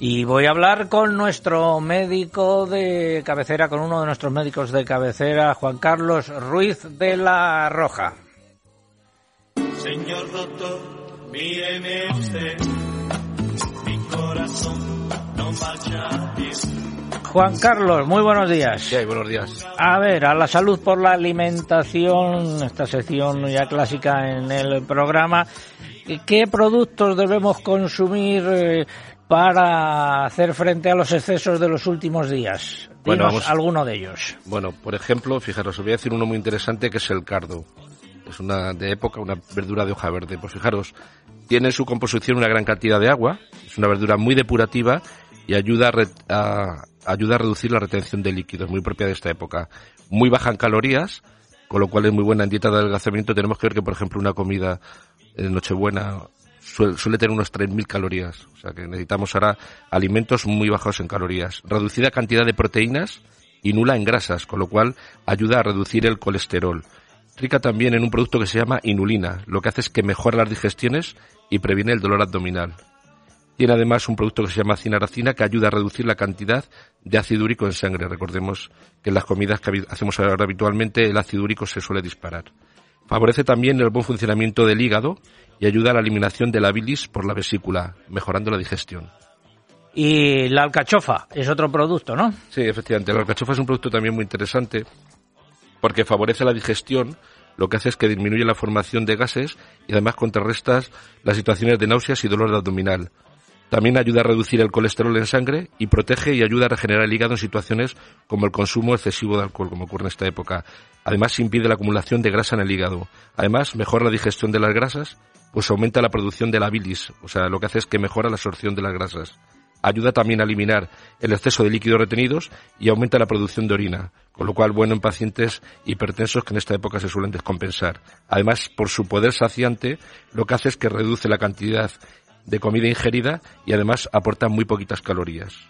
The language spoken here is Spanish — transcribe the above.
Y voy a hablar con nuestro médico de cabecera, con uno de nuestros médicos de cabecera, Juan Carlos Ruiz de la Roja. Señor doctor, míreme usted, mi corazón no marcha Juan Carlos, muy buenos días. Sí, buenos días. A ver, a la salud por la alimentación, esta sección ya clásica en el programa. ¿Qué productos debemos consumir eh, para hacer frente a los excesos de los últimos días? Bueno, Dinos vamos- alguno de ellos. Bueno, por ejemplo, fijaros, os voy a decir uno muy interesante que es el cardo. Es una de época, una verdura de hoja verde. Pues fijaros, tiene en su composición una gran cantidad de agua, es una verdura muy depurativa y ayuda a, re- a- ayuda a reducir la retención de líquidos, muy propia de esta época. Muy baja en calorías, con lo cual es muy buena en dieta de adelgazamiento. Tenemos que ver que, por ejemplo, una comida en Nochebuena suele, suele tener unos 3.000 calorías. O sea que necesitamos ahora alimentos muy bajos en calorías. Reducida cantidad de proteínas y nula en grasas, con lo cual ayuda a reducir el colesterol. Rica también en un producto que se llama inulina, lo que hace es que mejora las digestiones y previene el dolor abdominal. Tiene además un producto que se llama cinaracina que ayuda a reducir la cantidad de ácido úrico en sangre. Recordemos que en las comidas que hacemos ahora habitualmente el ácido úrico se suele disparar. Favorece también el buen funcionamiento del hígado y ayuda a la eliminación de la bilis por la vesícula, mejorando la digestión. Y la alcachofa es otro producto, ¿no? Sí, efectivamente. La alcachofa es un producto también muy interesante porque favorece la digestión, lo que hace es que disminuye la formación de gases y además contrarresta las situaciones de náuseas y dolor abdominal. También ayuda a reducir el colesterol en sangre y protege y ayuda a regenerar el hígado en situaciones como el consumo excesivo de alcohol, como ocurre en esta época. Además, impide la acumulación de grasa en el hígado. Además, mejora la digestión de las grasas, pues aumenta la producción de la bilis, o sea, lo que hace es que mejora la absorción de las grasas. Ayuda también a eliminar el exceso de líquidos retenidos y aumenta la producción de orina, con lo cual bueno en pacientes hipertensos que en esta época se suelen descompensar. Además, por su poder saciante, lo que hace es que reduce la cantidad de comida ingerida y además aporta muy poquitas calorías.